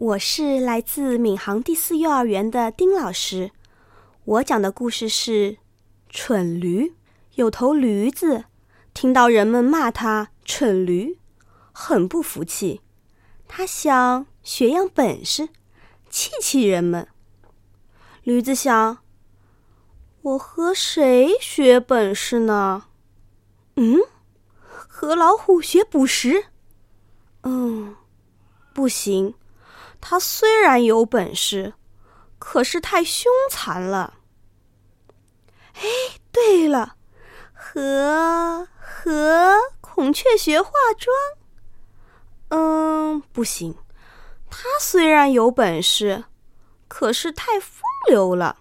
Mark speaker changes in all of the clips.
Speaker 1: 我是来自闵行第四幼儿园的丁老师。我讲的故事是《蠢驴》。有头驴子听到人们骂他蠢驴，很不服气。他想学样本事，气气人们。驴子想：我和谁学本事呢？嗯，和老虎学捕食？嗯，不行。他虽然有本事，可是太凶残了。哎，对了，和和孔雀学化妆，嗯，不行。他虽然有本事，可是太风流了。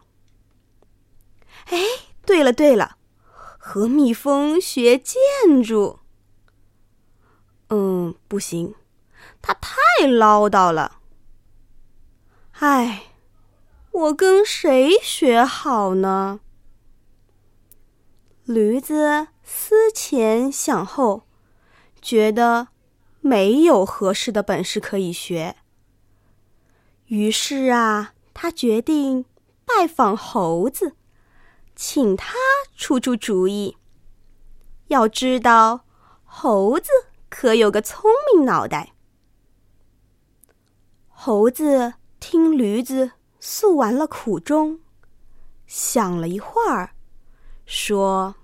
Speaker 1: 哎，对了对了，和蜜蜂学建筑，嗯，不行，他太唠叨了。唉，我跟谁学好呢？驴子思前想后，觉得没有合适的本事可以学。于是啊，他决定拜访猴子，请他出出主意。要知道，猴子可有个聪明脑袋。猴子。听驴子诉完了苦衷，想了一会儿，说：“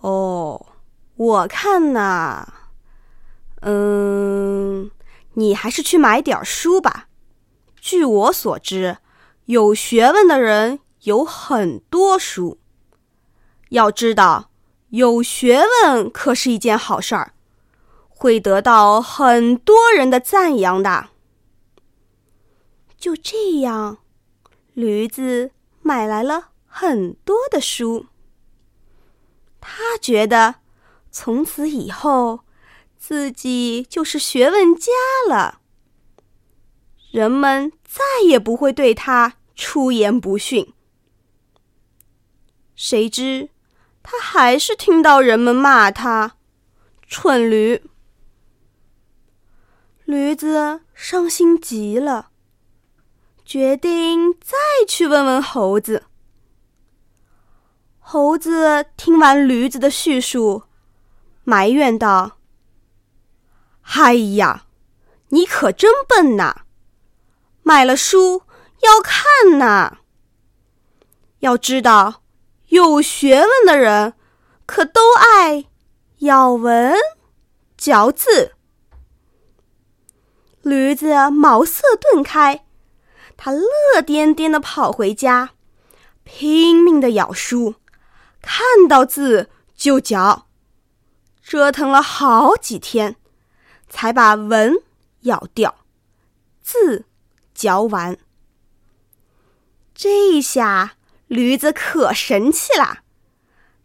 Speaker 1: 哦，我看呐，嗯，你还是去买点书吧。据我所知，有学问的人有很多书。要知道，有学问可是一件好事儿，会得到很多人的赞扬的。”就这样，驴子买来了很多的书。他觉得从此以后，自己就是学问家了。人们再也不会对他出言不逊。谁知他还是听到人们骂他“蠢驴”。驴子伤心极了。决定再去问问猴子。猴子听完驴子的叙述，埋怨道：“哎呀，你可真笨呐！买了书要看呐。要知道，有学问的人可都爱咬文嚼字。”驴子茅塞顿开。他乐颠颠的跑回家，拼命的咬书，看到字就嚼，折腾了好几天，才把文咬掉，字嚼完。这下驴子可神气啦！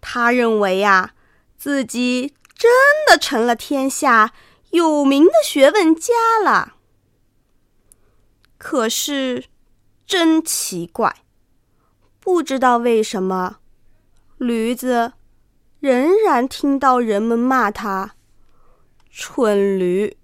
Speaker 1: 他认为呀，自己真的成了天下有名的学问家了。可是，真奇怪，不知道为什么，驴子仍然听到人们骂他“蠢驴”。